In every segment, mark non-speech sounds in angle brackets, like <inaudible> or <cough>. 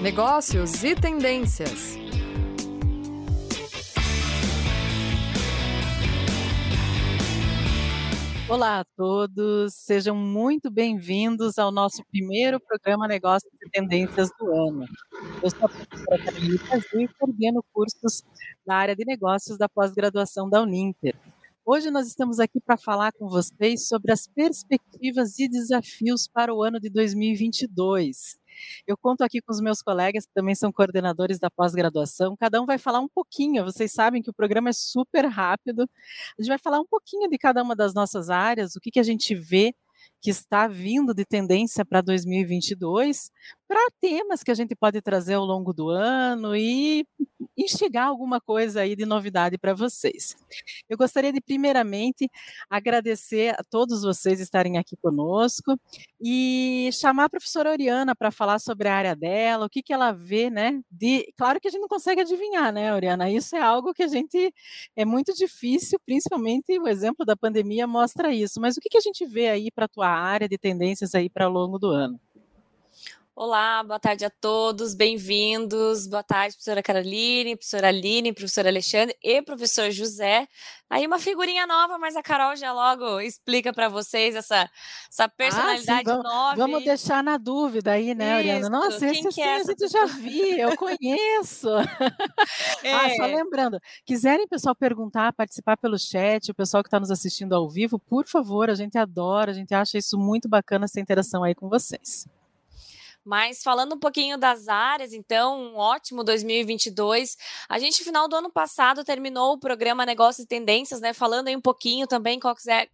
negócios e tendências. Olá a todos, sejam muito bem-vindos ao nosso primeiro programa Negócios e Tendências do ano. Eu sou a professora Carolina Brasil e coordeno cursos na área de negócios da pós-graduação da Uninter. Hoje nós estamos aqui para falar com vocês sobre as perspectivas e desafios para o ano de 2022. Eu conto aqui com os meus colegas, que também são coordenadores da pós-graduação. Cada um vai falar um pouquinho. Vocês sabem que o programa é super rápido. A gente vai falar um pouquinho de cada uma das nossas áreas, o que, que a gente vê que está vindo de tendência para 2022, para temas que a gente pode trazer ao longo do ano e instigar alguma coisa aí de novidade para vocês. Eu gostaria de, primeiramente, agradecer a todos vocês estarem aqui conosco e chamar a professora Oriana para falar sobre a área dela, o que, que ela vê, né? De, claro que a gente não consegue adivinhar, né, Oriana? Isso é algo que a gente é muito difícil, principalmente o exemplo da pandemia mostra isso. Mas o que, que a gente vê aí para a tua área de tendências aí para o longo do ano? Olá, boa tarde a todos, bem-vindos. Boa tarde, professora Caroline, professora Aline, professor Alexandre e professor José. Aí uma figurinha nova, mas a Carol já logo explica para vocês essa, essa personalidade ah, sim, nova. Vamos deixar na dúvida aí, né, Oriana? Nossa, Quem esse que é essa? eu já vi, eu conheço. É. <laughs> Ah, só lembrando, quiserem, pessoal, perguntar, participar pelo chat, o pessoal que está nos assistindo ao vivo, por favor, a gente adora, a gente acha isso muito bacana, essa interação aí com vocês. Mas falando um pouquinho das áreas, então, um ótimo 2022. A gente, final do ano passado, terminou o programa Negócios e Tendências, né? Falando aí um pouquinho também quais, é,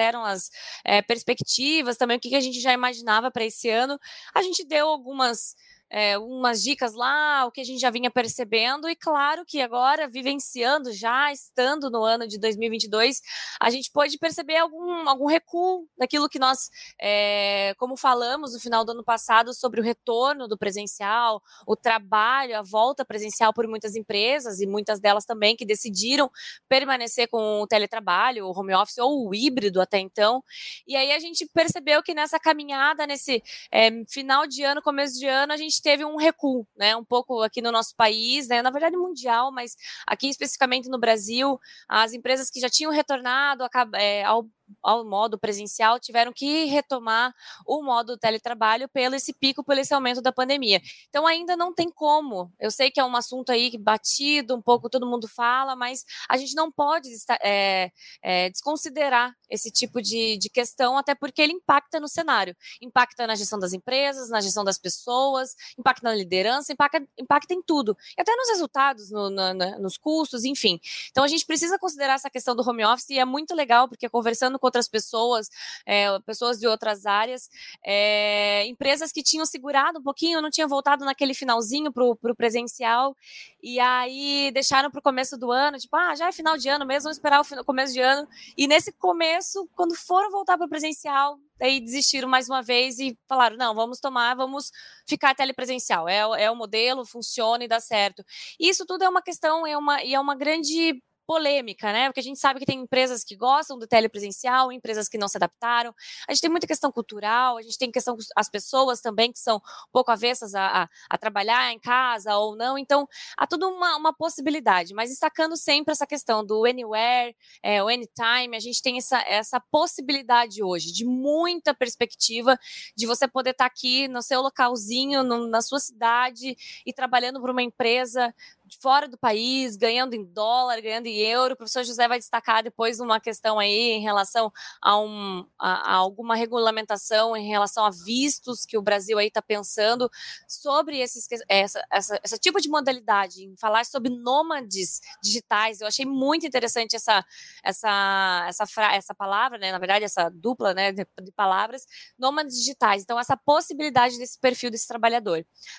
eram as é, perspectivas, também o que a gente já imaginava para esse ano. A gente deu algumas é, umas dicas lá, o que a gente já vinha percebendo, e claro que agora, vivenciando, já estando no ano de 2022, a gente pode perceber algum, algum recuo daquilo que nós, é, como falamos no final do ano passado, sobre o retorno do presencial, o trabalho, a volta presencial por muitas empresas, e muitas delas também que decidiram permanecer com o teletrabalho, o home office ou o híbrido até então. E aí a gente percebeu que nessa caminhada, nesse é, final de ano, começo de ano, a gente teve um recuo, né? Um pouco aqui no nosso país, né? Na verdade, mundial, mas aqui especificamente no Brasil, as empresas que já tinham retornado é, ao ao modo presencial tiveram que retomar o modo teletrabalho pelo esse pico, pelo esse aumento da pandemia. Então ainda não tem como. Eu sei que é um assunto aí batido, um pouco todo mundo fala, mas a gente não pode é, é, desconsiderar esse tipo de, de questão, até porque ele impacta no cenário, impacta na gestão das empresas, na gestão das pessoas, impacta na liderança, impacta, impacta em tudo, e até nos resultados, no, no, nos custos, enfim. Então a gente precisa considerar essa questão do home office e é muito legal, porque conversando com outras pessoas, é, pessoas de outras áreas, é, empresas que tinham segurado um pouquinho, não tinham voltado naquele finalzinho para o presencial, e aí deixaram para o começo do ano, tipo, ah, já é final de ano mesmo, vamos esperar o começo de ano. E nesse começo, quando foram voltar para o presencial, daí desistiram mais uma vez e falaram: não, vamos tomar, vamos ficar telepresencial. É, é o modelo, funciona e dá certo. Isso tudo é uma questão, é uma, e é uma grande polêmica, né? Porque a gente sabe que tem empresas que gostam do telepresencial, empresas que não se adaptaram. A gente tem muita questão cultural, a gente tem questão as pessoas também que são um pouco avessas a, a, a trabalhar em casa ou não. Então, há tudo uma, uma possibilidade, mas destacando sempre essa questão do anywhere, é, o anytime, a gente tem essa, essa possibilidade hoje de muita perspectiva de você poder estar tá aqui no seu localzinho, no, na sua cidade e trabalhando para uma empresa fora do país, ganhando em dólar, ganhando em euro. O professor José vai destacar depois uma questão aí em relação a, um, a, a alguma regulamentação em relação a vistos que o Brasil aí está pensando sobre esses, essa, essa, essa tipo de modalidade, em falar sobre nômades digitais. Eu achei muito interessante essa, essa, essa, essa palavra, né? Na verdade, essa dupla né, de, de palavras, nômades digitais. Então, essa possibilidade desse perfil desse trabalhar.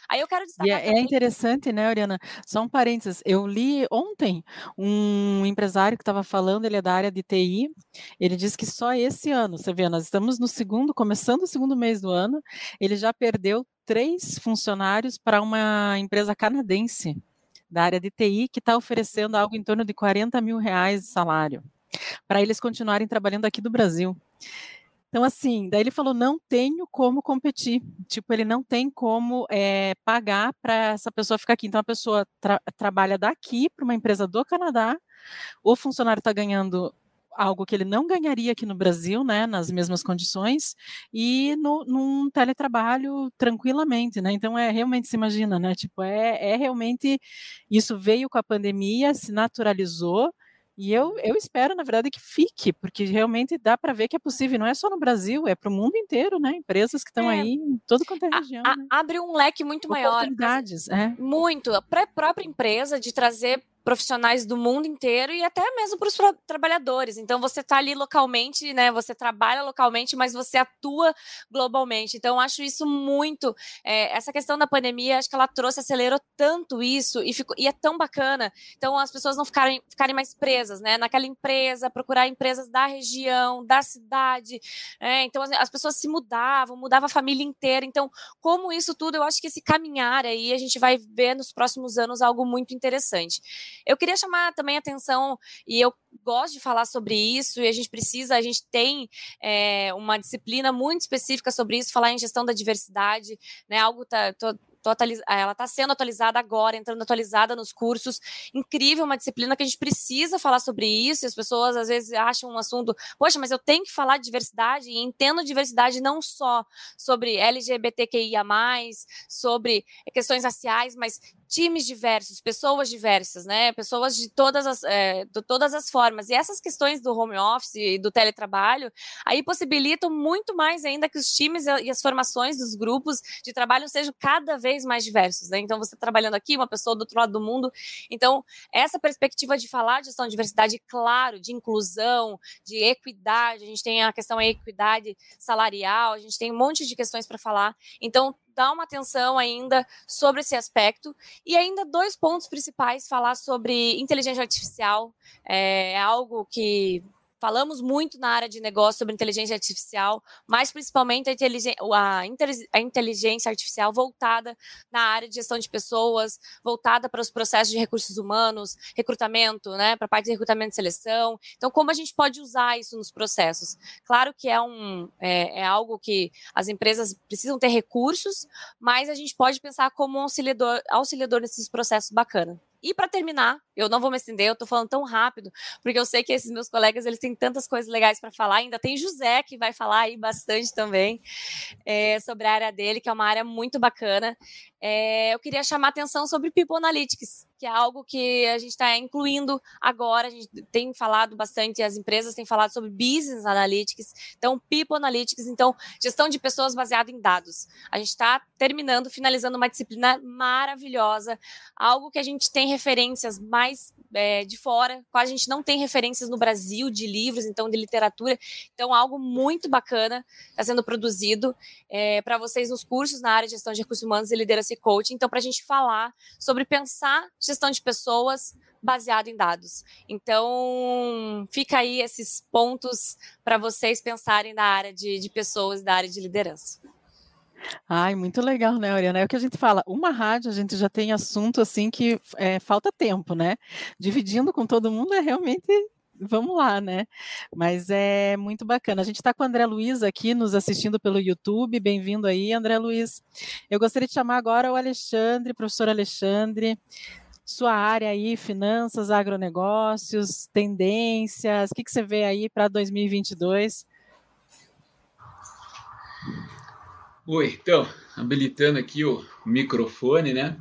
Aí eu quero destacar. E é, é interessante, né, Oriana? Só um parênteses, eu li ontem um empresário que estava falando, ele é da área de TI, ele disse que só esse ano, você vê, nós estamos no segundo, começando o segundo mês do ano, ele já perdeu três funcionários para uma empresa canadense da área de TI que está oferecendo algo em torno de 40 mil reais de salário para eles continuarem trabalhando aqui do Brasil. Então, assim, daí ele falou: não tenho como competir. Tipo, ele não tem como é, pagar para essa pessoa ficar aqui. Então, a pessoa tra trabalha daqui para uma empresa do Canadá, o funcionário está ganhando algo que ele não ganharia aqui no Brasil, né, nas mesmas condições, e no, num teletrabalho tranquilamente, né, então é realmente, se imagina, né, tipo, é, é realmente, isso veio com a pandemia, se naturalizou, e eu, eu espero, na verdade, que fique, porque realmente dá para ver que é possível, não é só no Brasil, é para o mundo inteiro, né? Empresas que estão é. aí em todo quanto é região. A, a, né? Abre um leque muito maior. Oportunidades, é. Muito. Para a própria empresa de trazer profissionais do mundo inteiro e até mesmo para os trabalhadores. Então você está ali localmente, né? Você trabalha localmente, mas você atua globalmente. Então acho isso muito. É, essa questão da pandemia, acho que ela trouxe, acelerou tanto isso e, ficou, e é tão bacana. Então as pessoas não ficarem, ficarem mais presas, né? Naquela empresa, procurar empresas da região, da cidade. Né? Então as, as pessoas se mudavam, mudava a família inteira. Então como isso tudo, eu acho que esse caminhar aí a gente vai ver nos próximos anos algo muito interessante. Eu queria chamar também atenção, e eu gosto de falar sobre isso, e a gente precisa, a gente tem é, uma disciplina muito específica sobre isso, falar em gestão da diversidade, né? Algo tá. Tô, ela está sendo atualizada agora, entrando atualizada nos cursos. Incrível, uma disciplina que a gente precisa falar sobre isso. E as pessoas às vezes acham um assunto, poxa, mas eu tenho que falar de diversidade e entendo diversidade não só sobre LGBTQIA, sobre questões raciais, mas times diversos, pessoas diversas, né? Pessoas de todas as, é, de todas as formas. E essas questões do home office e do teletrabalho aí possibilitam muito mais ainda que os times e as formações dos grupos de trabalho sejam cada vez mais diversos, né? Então, você trabalhando aqui, uma pessoa do outro lado do mundo. Então, essa perspectiva de falar de gestão de diversidade, claro, de inclusão, de equidade, a gente tem a questão da equidade salarial, a gente tem um monte de questões para falar. Então, dar uma atenção ainda sobre esse aspecto. E ainda dois pontos principais: falar sobre inteligência artificial, é algo que Falamos muito na área de negócio sobre inteligência artificial, mas principalmente a inteligência, a inteligência artificial voltada na área de gestão de pessoas, voltada para os processos de recursos humanos, recrutamento, né, para a parte de recrutamento e seleção. Então, como a gente pode usar isso nos processos? Claro que é, um, é, é algo que as empresas precisam ter recursos, mas a gente pode pensar como um auxiliador, auxiliador nesses processos bacana. E para terminar, eu não vou me estender, eu estou falando tão rápido, porque eu sei que esses meus colegas eles têm tantas coisas legais para falar. Ainda tem José que vai falar aí bastante também é, sobre a área dele, que é uma área muito bacana. É, eu queria chamar atenção sobre People Analytics, que é algo que a gente está incluindo agora. A gente tem falado bastante, as empresas têm falado sobre Business Analytics, então People Analytics, então gestão de pessoas baseada em dados. A gente está terminando, finalizando uma disciplina maravilhosa, algo que a gente tem referências mais é, de fora, quase a gente não tem referências no Brasil de livros, então de literatura, então algo muito bacana está sendo produzido é, para vocês nos cursos na área de gestão de recursos humanos e liderança e coaching, então para a gente falar sobre pensar gestão de pessoas baseado em dados. Então, fica aí esses pontos para vocês pensarem na área de, de pessoas, da área de liderança. Ai, muito legal, né, Oriana? É o que a gente fala, uma rádio a gente já tem assunto assim que é, falta tempo, né? Dividindo com todo mundo é realmente vamos lá, né? Mas é muito bacana. A gente está com o André Luiz aqui nos assistindo pelo YouTube. Bem-vindo aí, André Luiz. Eu gostaria de chamar agora o Alexandre, professor Alexandre. Sua área aí, finanças, agronegócios, tendências, o que, que você vê aí para 2022? Oi, então, habilitando aqui o microfone, né?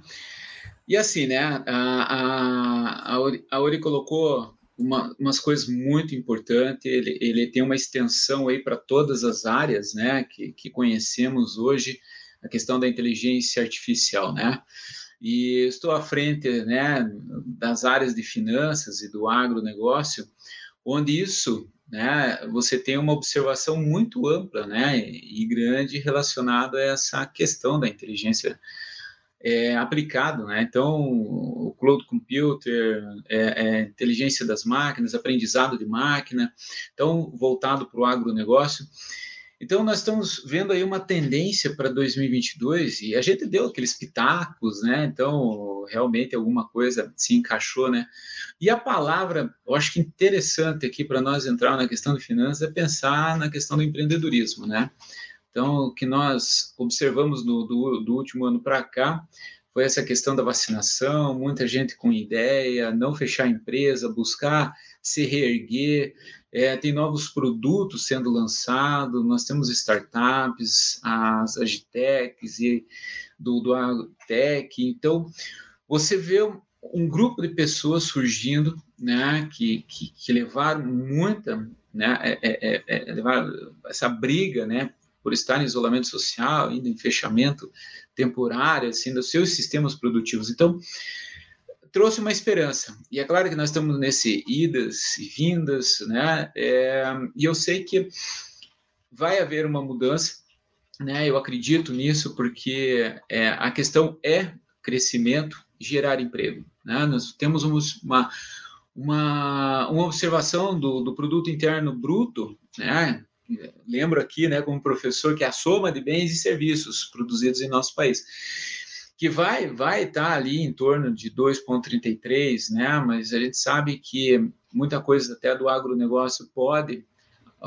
E assim, né, a, a, a, Ori, colocou uma, umas coisas muito importantes, ele, ele tem uma extensão aí para todas as áreas, né, que, que conhecemos hoje, a questão da inteligência artificial, né? E estou à frente, né, das áreas de finanças e do agronegócio, onde isso né, você tem uma observação muito ampla né, e grande relacionada a essa questão da inteligência é, aplicado, né? Então, o cloud computer, é, é, inteligência das máquinas, aprendizado de máquina, então voltado para o agronegócio. Então, nós estamos vendo aí uma tendência para 2022 e a gente deu aqueles pitacos, né? Então, realmente alguma coisa se encaixou, né? E a palavra, eu acho que interessante aqui para nós entrar na questão de finanças é pensar na questão do empreendedorismo, né? Então, o que nós observamos do, do, do último ano para cá foi essa questão da vacinação, muita gente com ideia, não fechar a empresa, buscar se reerguer, é, tem novos produtos sendo lançados, nós temos startups, as agitechs e do, do então você vê um grupo de pessoas surgindo, né, que, que, que levaram muita, né, é, é, é, é levaram essa briga, né, por estar em isolamento social, ainda em fechamento temporário, assim, dos seus sistemas produtivos. Então, trouxe uma esperança. E é claro que nós estamos nesse idas e vindas, né? É, e eu sei que vai haver uma mudança, né? Eu acredito nisso porque é, a questão é crescimento, gerar emprego. Né? Nós temos uma, uma, uma observação do, do produto interno bruto, né? Lembro aqui, né, como professor, que é a soma de bens e serviços produzidos em nosso país que vai vai estar tá ali em torno de 2,33, né? Mas a gente sabe que muita coisa até do agronegócio pode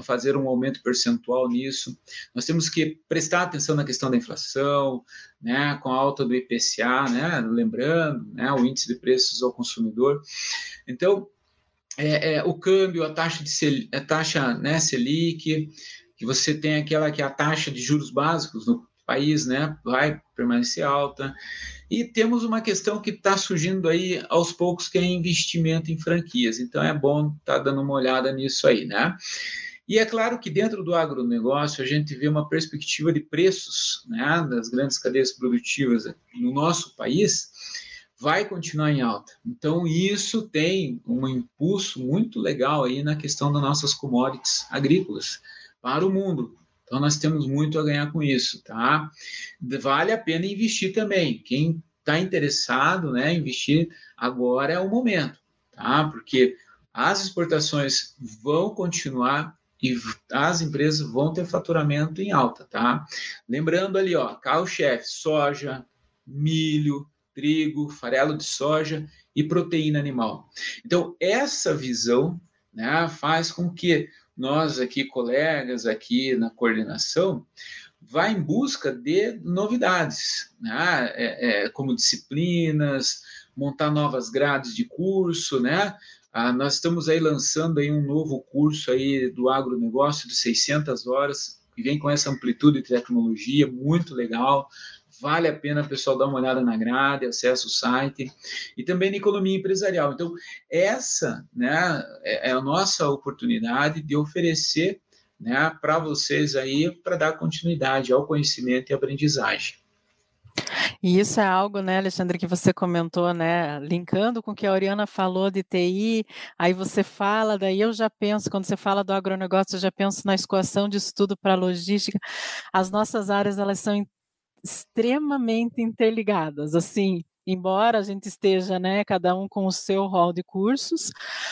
fazer um aumento percentual nisso. Nós temos que prestar atenção na questão da inflação, né, com a alta do IPCA, né, lembrando, né, o índice de preços ao consumidor. Então, é, é, o câmbio, a taxa de a taxa né, Selic, que você tem aquela que é a taxa de juros básicos no país né, vai permanecer alta. E temos uma questão que está surgindo aí aos poucos, que é investimento em franquias. Então é bom estar tá dando uma olhada nisso aí, né? E é claro que dentro do agronegócio a gente vê uma perspectiva de preços né, das grandes cadeias produtivas no nosso país vai continuar em alta. Então isso tem um impulso muito legal aí na questão das nossas commodities agrícolas para o mundo. Então, nós temos muito a ganhar com isso, tá? Vale a pena investir também. Quem está interessado, né, investir agora é o momento, tá? Porque as exportações vão continuar e as empresas vão ter faturamento em alta, tá? Lembrando ali, ó, carro-chefe, soja, milho, trigo, farelo de soja e proteína animal. Então, essa visão né, faz com que nós aqui, colegas aqui na coordenação, vai em busca de novidades, né? É, é, como disciplinas, montar novas grades de curso, né? Ah, nós estamos aí lançando aí um novo curso aí do agronegócio de 600 horas, que vem com essa amplitude de tecnologia, muito legal, vale a pena pessoal dar uma olhada na grade, acessa o site, e também na economia empresarial. Então, essa né, é, é a nossa oportunidade de oferecer né, para vocês aí, para dar continuidade ao conhecimento e aprendizagem. E isso é algo, né, Alexandre, que você comentou, né, linkando com o que a Oriana falou de TI, aí você fala, daí eu já penso, quando você fala do agronegócio, eu já penso na escoação de estudo para logística. As nossas áreas, elas são extremamente interligadas, assim, embora a gente esteja, né, cada um com o seu rol de cursos,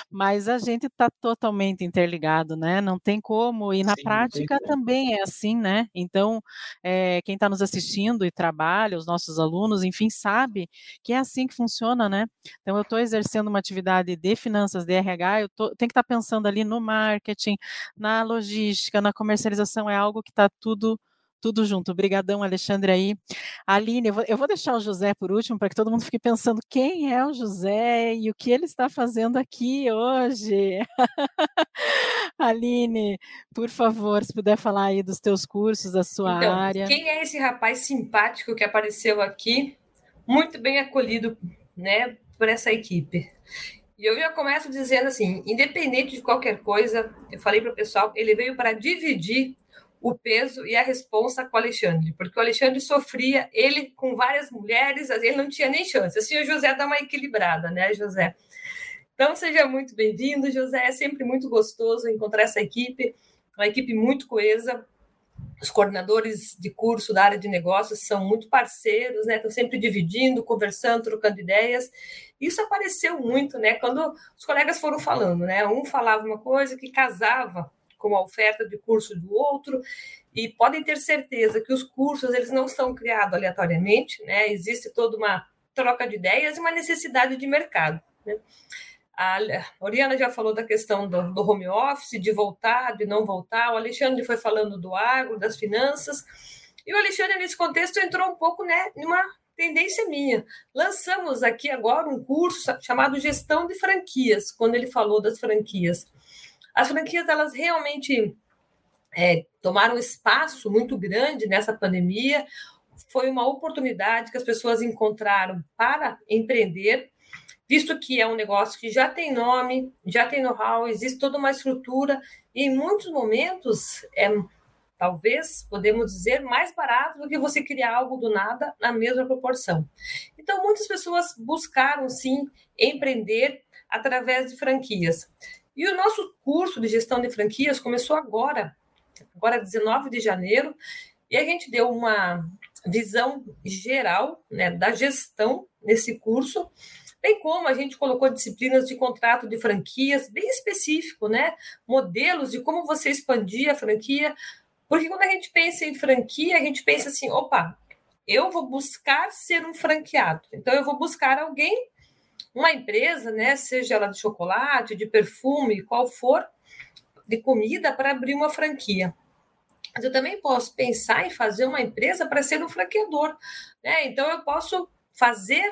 mas a gente está totalmente interligado, né? Não tem como e na Sim, prática também é assim, né? Então, é, quem está nos assistindo e trabalha, os nossos alunos, enfim, sabe que é assim que funciona, né? Então, eu estou exercendo uma atividade de finanças, de RH, eu tô, tenho que estar tá pensando ali no marketing, na logística, na comercialização, é algo que está tudo tudo junto. Obrigadão, Alexandre aí. Aline, eu vou, eu vou, deixar o José por último, para que todo mundo fique pensando quem é o José e o que ele está fazendo aqui hoje. <laughs> Aline, por favor, se puder falar aí dos teus cursos, da sua então, área. Quem é esse rapaz simpático que apareceu aqui, muito bem acolhido, né, por essa equipe? E eu já começo dizendo assim, independente de qualquer coisa, eu falei para o pessoal, ele veio para dividir o peso e a responsa com o Alexandre, porque o Alexandre sofria, ele com várias mulheres, ele não tinha nem chance. Assim, o José dá uma equilibrada, né, José? Então, seja muito bem-vindo, José. É sempre muito gostoso encontrar essa equipe, uma equipe muito coesa. Os coordenadores de curso da área de negócios são muito parceiros, né? Estão sempre dividindo, conversando, trocando ideias. Isso apareceu muito, né? Quando os colegas foram falando, né? Um falava uma coisa que casava com a oferta de curso do outro. e podem ter certeza que os cursos eles não são criados aleatoriamente, né? Existe toda uma troca de ideias e uma necessidade de mercado. Né? A Oriana já falou da questão do, do, home office, de voltar, de não voltar. O Alexandre foi falando do agro, das finanças. E o Alexandre, nesse contexto, entrou um pouco né, numa tendência minha. Lançamos aqui agora um curso chamado Gestão de Franquias, quando ele falou das franquias. As franquias, elas realmente é, tomaram espaço muito grande nessa pandemia. Foi uma oportunidade que as pessoas encontraram para empreender, visto que é um negócio que já tem nome, já tem know-how, existe toda uma estrutura, e em muitos momentos é talvez, podemos dizer, mais barato do que você criar algo do nada na mesma proporção. Então, muitas pessoas buscaram, sim, empreender através de franquias. E o nosso curso de gestão de franquias começou agora, agora 19 de janeiro, e a gente deu uma visão geral né, da gestão nesse curso, bem como a gente colocou disciplinas de contrato de franquias bem específico, né? Modelos de como você expandir a franquia, porque quando a gente pensa em franquia, a gente pensa assim: opa, eu vou buscar ser um franqueado. Então, eu vou buscar alguém, uma empresa, né, seja ela de chocolate, de perfume, qual for, de comida, para abrir uma franquia. Mas eu também posso pensar em fazer uma empresa para ser um franqueador. Né? Então, eu posso fazer,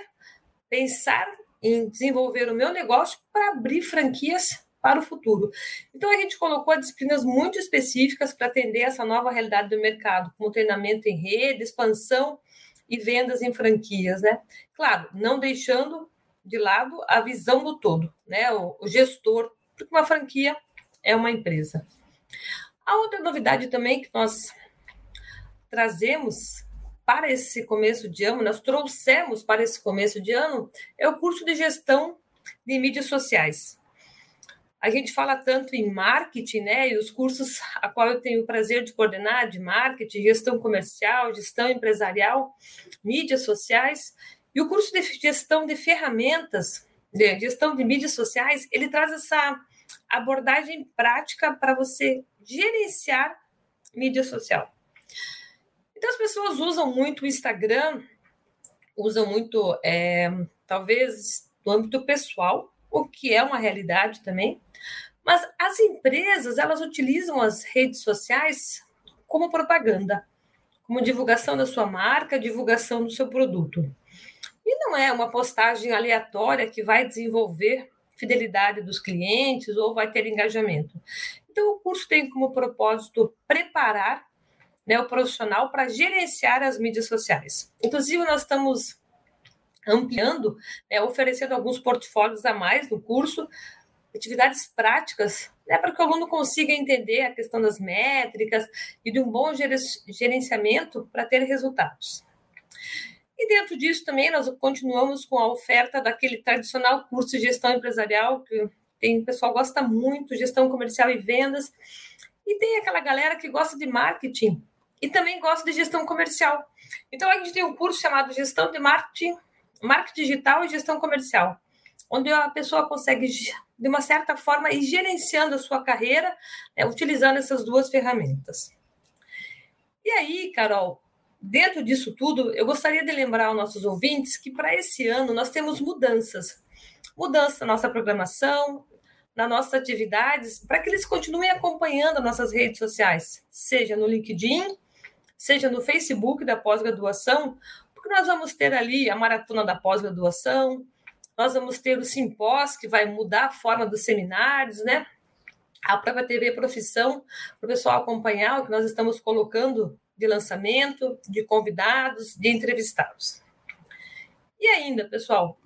pensar em desenvolver o meu negócio para abrir franquias para o futuro. Então, a gente colocou disciplinas muito específicas para atender essa nova realidade do mercado, como treinamento em rede, expansão e vendas em franquias, né? Claro, não deixando de lado a visão do todo, né? O, o gestor, porque uma franquia é uma empresa. A outra novidade também que nós trazemos para esse começo de ano, nós trouxemos para esse começo de ano, é o curso de gestão de mídias sociais. A gente fala tanto em marketing, né? E os cursos a qual eu tenho o prazer de coordenar, de marketing, gestão comercial, gestão empresarial, mídias sociais. E o curso de gestão de ferramentas, de gestão de mídias sociais, ele traz essa abordagem prática para você gerenciar mídia social. Então, as pessoas usam muito o Instagram, usam muito, é, talvez, no âmbito pessoal, o que é uma realidade também, mas as empresas, elas utilizam as redes sociais como propaganda, como divulgação da sua marca, divulgação do seu produto. E não é uma postagem aleatória que vai desenvolver fidelidade dos clientes ou vai ter engajamento. Então, o curso tem como propósito preparar né, o profissional para gerenciar as mídias sociais. Inclusive, nós estamos ampliando, né, oferecendo alguns portfólios a mais no curso, atividades práticas, né, para que o aluno consiga entender a questão das métricas e de um bom gerenciamento para ter resultados. E dentro disso também nós continuamos com a oferta daquele tradicional curso de gestão empresarial que tem o pessoal gosta muito, gestão comercial e vendas, e tem aquela galera que gosta de marketing e também gosta de gestão comercial. Então a gente tem um curso chamado Gestão de Marketing, Marketing Digital e Gestão Comercial, onde a pessoa consegue de uma certa forma, ir gerenciando a sua carreira, né, utilizando essas duas ferramentas. E aí, Carol, dentro disso tudo, eu gostaria de lembrar aos nossos ouvintes que para esse ano nós temos mudanças. Mudança na nossa programação, nas nossas atividades, para que eles continuem acompanhando nossas redes sociais, seja no LinkedIn, seja no Facebook da pós-graduação, porque nós vamos ter ali a maratona da pós-graduação, nós vamos ter o simpós, que vai mudar a forma dos seminários, né? A própria TV Profissão, para o pessoal acompanhar o que nós estamos colocando de lançamento, de convidados, de entrevistados. E ainda, pessoal,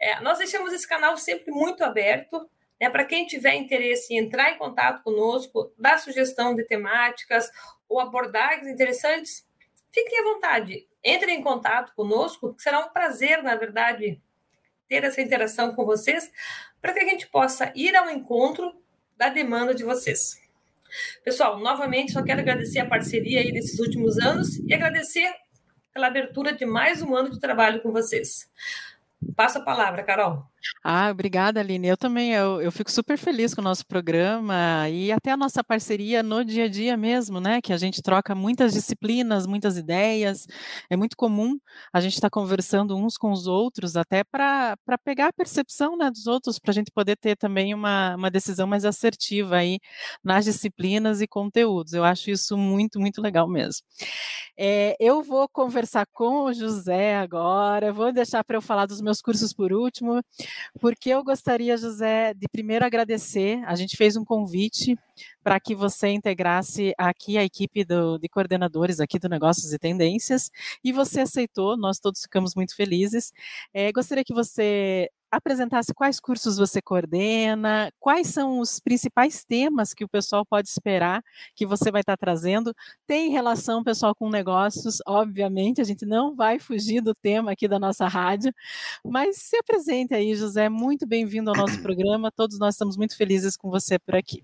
é, nós deixamos esse canal sempre muito aberto né, para quem tiver interesse em entrar em contato conosco, dar sugestão de temáticas ou abordagens interessantes, fiquem à vontade. Entrem em contato conosco, será um prazer, na verdade, ter essa interação com vocês, para que a gente possa ir ao encontro da demanda de vocês. Pessoal, novamente só quero agradecer a parceria aí desses últimos anos e agradecer pela abertura de mais um ano de trabalho com vocês. Passa a palavra, Carol. Ah, obrigada, Aline. Eu também, eu, eu fico super feliz com o nosso programa e até a nossa parceria no dia a dia mesmo, né? Que a gente troca muitas disciplinas, muitas ideias. É muito comum a gente estar tá conversando uns com os outros, até para pegar a percepção né, dos outros, para a gente poder ter também uma, uma decisão mais assertiva aí nas disciplinas e conteúdos. Eu acho isso muito, muito legal mesmo. É, eu vou conversar com o José agora, vou deixar para eu falar dos meus cursos por último porque eu gostaria, José, de primeiro agradecer. A gente fez um convite para que você integrasse aqui a equipe do, de coordenadores aqui do Negócios e Tendências, e você aceitou, nós todos ficamos muito felizes. É, gostaria que você apresentasse quais cursos você coordena, quais são os principais temas que o pessoal pode esperar que você vai estar trazendo. Tem relação, pessoal, com negócios, obviamente, a gente não vai fugir do tema aqui da nossa rádio, mas se apresente aí, José, muito bem-vindo ao nosso <clears throat> programa, todos nós estamos muito felizes com você por aqui.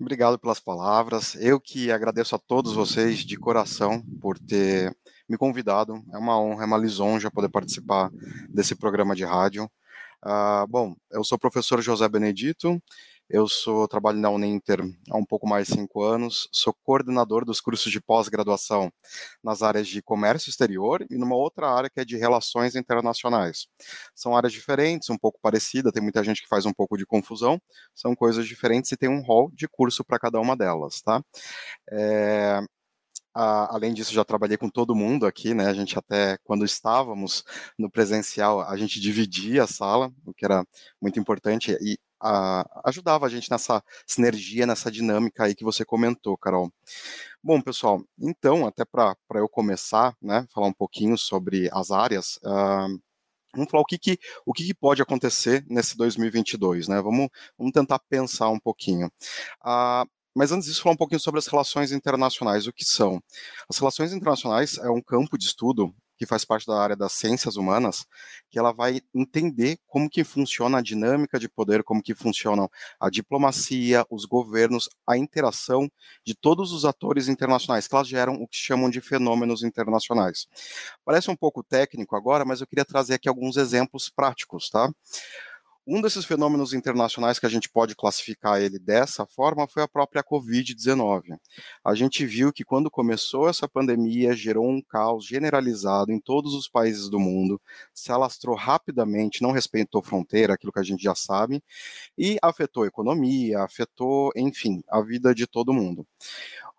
Obrigado pelas palavras. Eu que agradeço a todos vocês de coração por ter me convidado. É uma honra, é uma lisonja poder participar desse programa de rádio. Uh, bom, eu sou o professor José Benedito, eu sou trabalho na Uninter há um pouco mais de cinco anos, sou coordenador dos cursos de pós-graduação nas áreas de comércio exterior e numa outra área que é de relações internacionais. São áreas diferentes, um pouco parecidas, tem muita gente que faz um pouco de confusão, são coisas diferentes e tem um rol de curso para cada uma delas, tá? É, além disso, já trabalhei com todo mundo aqui, né? A gente até, quando estávamos no presencial, a gente dividia a sala, o que era muito importante e ajudava a gente nessa sinergia, nessa dinâmica aí que você comentou, Carol. Bom, pessoal, então, até para eu começar, né, falar um pouquinho sobre as áreas, uh, vamos falar o que, que, o que, que, pode acontecer nesse 2022, né? Vamos, vamos tentar pensar um pouquinho. Uh, mas antes disso, falar um pouquinho sobre as relações internacionais. O que são? As relações internacionais é um campo de estudo que faz parte da área das ciências humanas, que ela vai entender como que funciona a dinâmica de poder, como que funcionam a diplomacia, os governos, a interação de todos os atores internacionais, que elas geram o que chamam de fenômenos internacionais. Parece um pouco técnico agora, mas eu queria trazer aqui alguns exemplos práticos, tá? Um desses fenômenos internacionais que a gente pode classificar ele dessa forma foi a própria Covid-19. A gente viu que quando começou essa pandemia, gerou um caos generalizado em todos os países do mundo, se alastrou rapidamente, não respeitou fronteira, aquilo que a gente já sabe, e afetou a economia, afetou, enfim, a vida de todo mundo.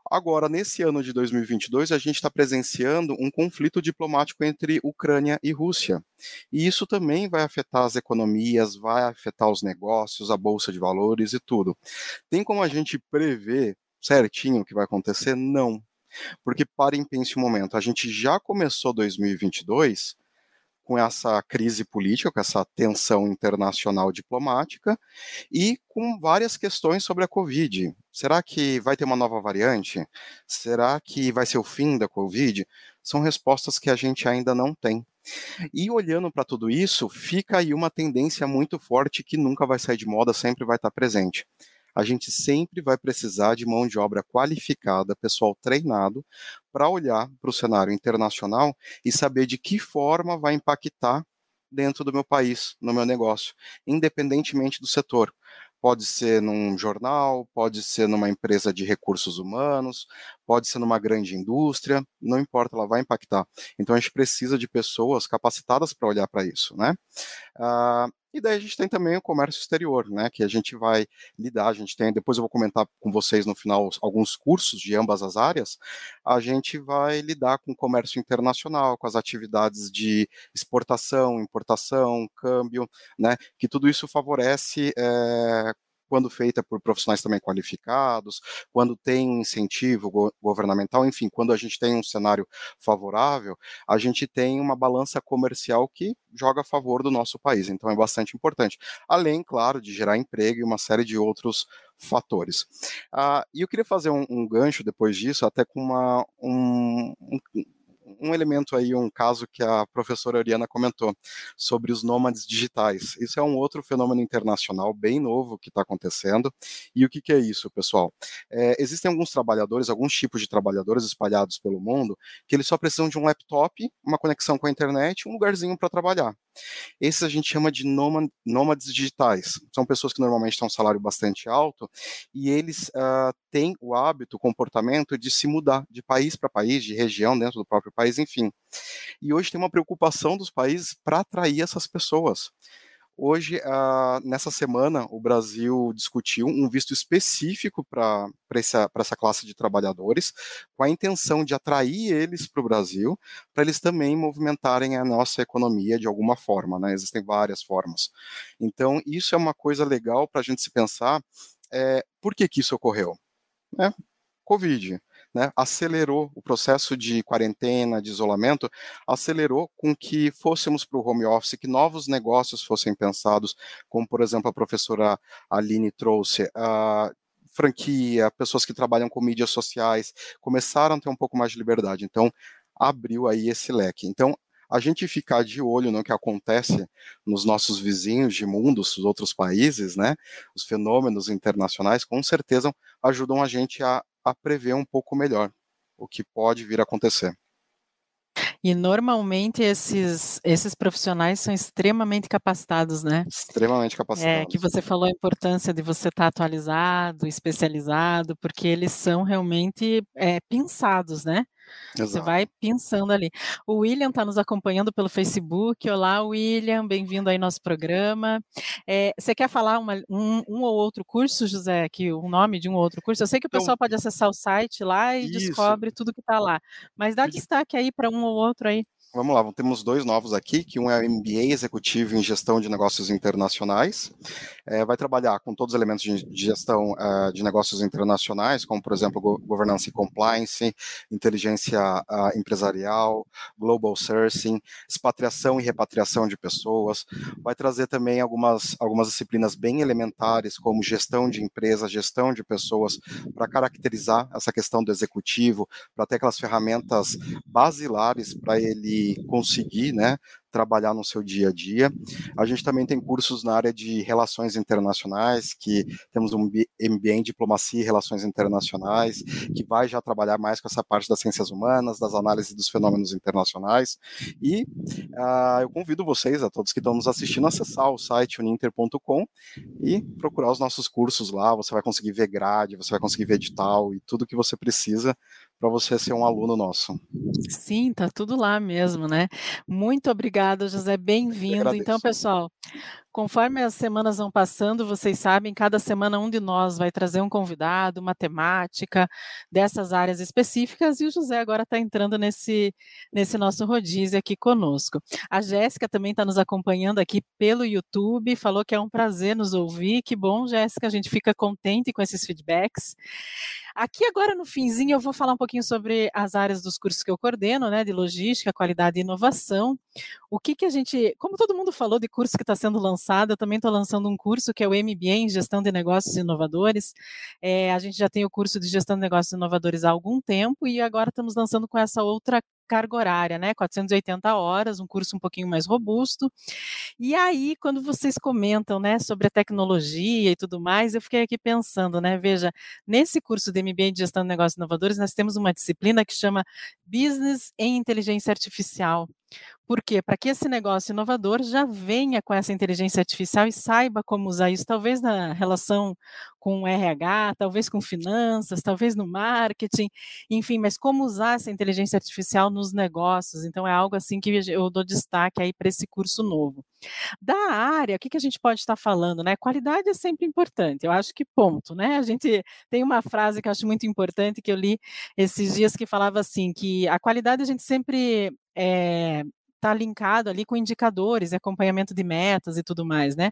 Agora, nesse ano de 2022, a gente está presenciando um conflito diplomático entre Ucrânia e Rússia. E isso também vai afetar as economias, vai afetar os negócios, a bolsa de valores e tudo. Tem como a gente prever certinho o que vai acontecer? Não. Porque parem pense um momento, a gente já começou 2022 com essa crise política, com essa tensão internacional diplomática e com várias questões sobre a Covid. Será que vai ter uma nova variante? Será que vai ser o fim da Covid? São respostas que a gente ainda não tem. E olhando para tudo isso, fica aí uma tendência muito forte que nunca vai sair de moda, sempre vai estar presente a gente sempre vai precisar de mão de obra qualificada, pessoal treinado, para olhar para o cenário internacional e saber de que forma vai impactar dentro do meu país, no meu negócio, independentemente do setor. Pode ser num jornal, pode ser numa empresa de recursos humanos, pode ser numa grande indústria, não importa, ela vai impactar. Então a gente precisa de pessoas capacitadas para olhar para isso, né? Uh, e daí a gente tem também o comércio exterior, né, que a gente vai lidar, a gente tem, depois eu vou comentar com vocês no final alguns cursos de ambas as áreas, a gente vai lidar com o comércio internacional, com as atividades de exportação, importação, câmbio, né, que tudo isso favorece é, quando feita por profissionais também qualificados, quando tem incentivo go governamental, enfim, quando a gente tem um cenário favorável, a gente tem uma balança comercial que joga a favor do nosso país. Então é bastante importante. Além, claro, de gerar emprego e uma série de outros fatores. Ah, e eu queria fazer um, um, gancho depois disso, até com uma, um, um um elemento aí, um caso que a professora Oriana comentou sobre os nômades digitais. Isso é um outro fenômeno internacional bem novo que está acontecendo. E o que, que, é isso, pessoal? É, existem alguns trabalhadores, alguns tipos de trabalhadores espalhados pelo mundo, que eles só precisam de um laptop, uma conexão com a internet, um lugarzinho para trabalhar. Esses a gente chama de nômades digitais. São pessoas que normalmente têm um salário bastante alto e eles uh, têm o hábito, o comportamento de se mudar de país para país, de região dentro do próprio país, enfim. E hoje tem uma preocupação dos países para atrair essas pessoas. Hoje, uh, nessa semana, o Brasil discutiu um visto específico para essa, essa classe de trabalhadores, com a intenção de atrair eles para o Brasil, para eles também movimentarem a nossa economia de alguma forma, né? Existem várias formas. Então, isso é uma coisa legal para a gente se pensar, é, por que que isso ocorreu? É, Covid né, acelerou o processo de quarentena, de isolamento, acelerou com que fôssemos para o home office, que novos negócios fossem pensados, como, por exemplo, a professora Aline trouxe, franquia, pessoas que trabalham com mídias sociais, começaram a ter um pouco mais de liberdade. Então, abriu aí esse leque. Então, a gente ficar de olho no que acontece nos nossos vizinhos de mundo, os outros países, né? Os fenômenos internacionais, com certeza ajudam a gente a a prever um pouco melhor o que pode vir a acontecer. E normalmente esses, esses profissionais são extremamente capacitados, né? Extremamente capacitados. É, que você falou a importância de você estar atualizado, especializado, porque eles são realmente é, pensados, né? Exato. Você vai pensando ali. O William está nos acompanhando pelo Facebook. Olá, William, bem-vindo aí ao nosso programa. É, você quer falar uma, um, um, ou outro curso, José? Aqui, o nome de um ou outro curso? Eu sei que o então, pessoal pode acessar o site lá e isso. descobre tudo que está lá. Mas dá destaque aí para um ou outro aí. Vamos lá, temos dois novos aqui, que um é o MBA Executivo em Gestão de Negócios Internacionais, é, vai trabalhar com todos os elementos de, gestão uh, de negócios internacionais, como, por exemplo, governança e compliance, inteligência uh, empresarial, global sourcing, expatriação e repatriação de pessoas, vai trazer também algumas, algumas disciplinas bem elementares, como gestão de empresas, gestão de pessoas, para caracterizar essa questão do executivo, para ter aquelas ferramentas basilares para ele conseguir, né, trabalhar no seu dia a dia. A gente também tem cursos na área de relações internacionais, que temos um MBA em diplomacia e relações internacionais, que vai já trabalhar mais com essa parte das ciências humanas, das análises dos fenômenos internacionais. E uh, eu convido vocês, a todos que estão nos assistindo, a acessar o site uninter.com e procurar os nossos cursos lá. Você vai conseguir ver grade, você vai conseguir ver edital e tudo que você precisa para você ser um aluno nosso. Sim, tá tudo lá mesmo, né? Muito obrigada, José, bem-vindo. Então, pessoal, Conforme as semanas vão passando, vocês sabem, cada semana um de nós vai trazer um convidado, uma temática dessas áreas específicas, e o José agora está entrando nesse, nesse nosso rodízio aqui conosco. A Jéssica também está nos acompanhando aqui pelo YouTube, falou que é um prazer nos ouvir. Que bom, Jéssica, a gente fica contente com esses feedbacks. Aqui agora no finzinho eu vou falar um pouquinho sobre as áreas dos cursos que eu coordeno, né, de logística, qualidade e inovação. O que que a gente, como todo mundo falou de curso que está sendo lançado eu também estou lançando um curso que é o MBA em Gestão de Negócios Inovadores. É, a gente já tem o curso de Gestão de Negócios Inovadores há algum tempo e agora estamos lançando com essa outra carga horária, né? 480 horas, um curso um pouquinho mais robusto. E aí, quando vocês comentam, né, sobre a tecnologia e tudo mais, eu fiquei aqui pensando, né? Veja, nesse curso de MBA de Gestão de Negócios Inovadores, nós temos uma disciplina que chama Business em Inteligência Artificial. Por quê? Para que esse negócio inovador já venha com essa inteligência artificial e saiba como usar isso, talvez na relação com RH, talvez com finanças, talvez no marketing, enfim, mas como usar essa inteligência artificial nos negócios. Então, é algo assim que eu dou destaque aí para esse curso novo. Da área, o que, que a gente pode estar falando, né? Qualidade é sempre importante, eu acho que ponto, né? A gente tem uma frase que eu acho muito importante que eu li esses dias que falava assim, que a qualidade a gente sempre é, está linkado ali com indicadores, acompanhamento de metas e tudo mais, né?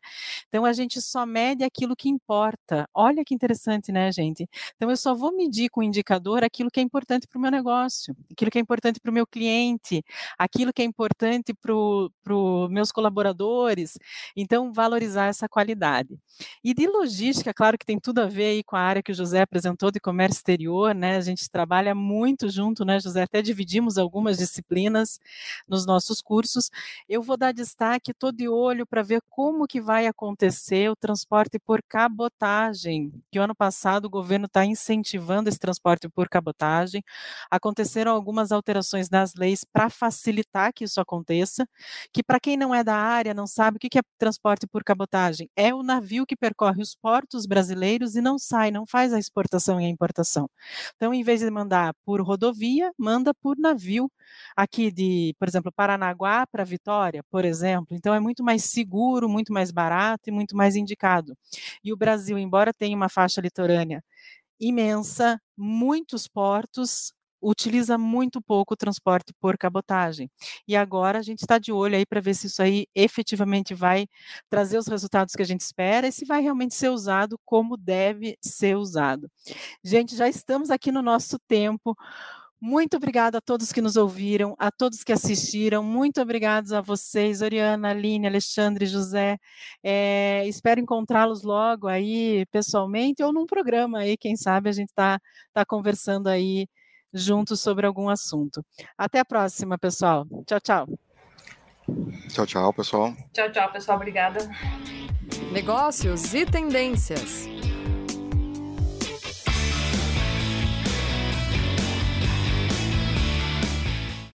Então a gente só mede aquilo que importa. Olha que interessante, né, gente? Então eu só vou medir com indicador aquilo que é importante para o meu negócio, aquilo que é importante para o meu cliente, aquilo que é importante para os meus colaboradores. Então valorizar essa qualidade. E de logística, claro que tem tudo a ver aí com a área que o José apresentou de comércio exterior, né? A gente trabalha muito junto, né, José? Até dividimos algumas disciplinas nos nossos cursos. Eu vou dar destaque, estou de olho para ver como que vai acontecer o transporte por cabotagem, que o ano passado o governo está incentivando esse transporte por cabotagem. Aconteceram algumas alterações nas leis para facilitar que isso aconteça, que para quem não é da área, não sabe o que é transporte por cabotagem, é o navio que percorre os portos brasileiros e não sai, não faz a exportação e a importação. Então, em vez de mandar por rodovia, manda por navio aqui de, por exemplo, Paranaguá para Vitória, por exemplo. Então é muito mais seguro, muito mais barato e muito mais indicado. E o Brasil, embora tenha uma faixa litorânea imensa, muitos portos, utiliza muito pouco o transporte por cabotagem. E agora a gente está de olho aí para ver se isso aí efetivamente vai trazer os resultados que a gente espera e se vai realmente ser usado como deve ser usado. Gente, já estamos aqui no nosso tempo. Muito obrigada a todos que nos ouviram, a todos que assistiram. Muito obrigados a vocês, Oriana, Aline, Alexandre, José. É, espero encontrá-los logo aí pessoalmente ou num programa aí, quem sabe a gente está tá conversando aí juntos sobre algum assunto. Até a próxima, pessoal. Tchau, tchau. Tchau, tchau, pessoal. Tchau, tchau, pessoal. Obrigada. Negócios e tendências.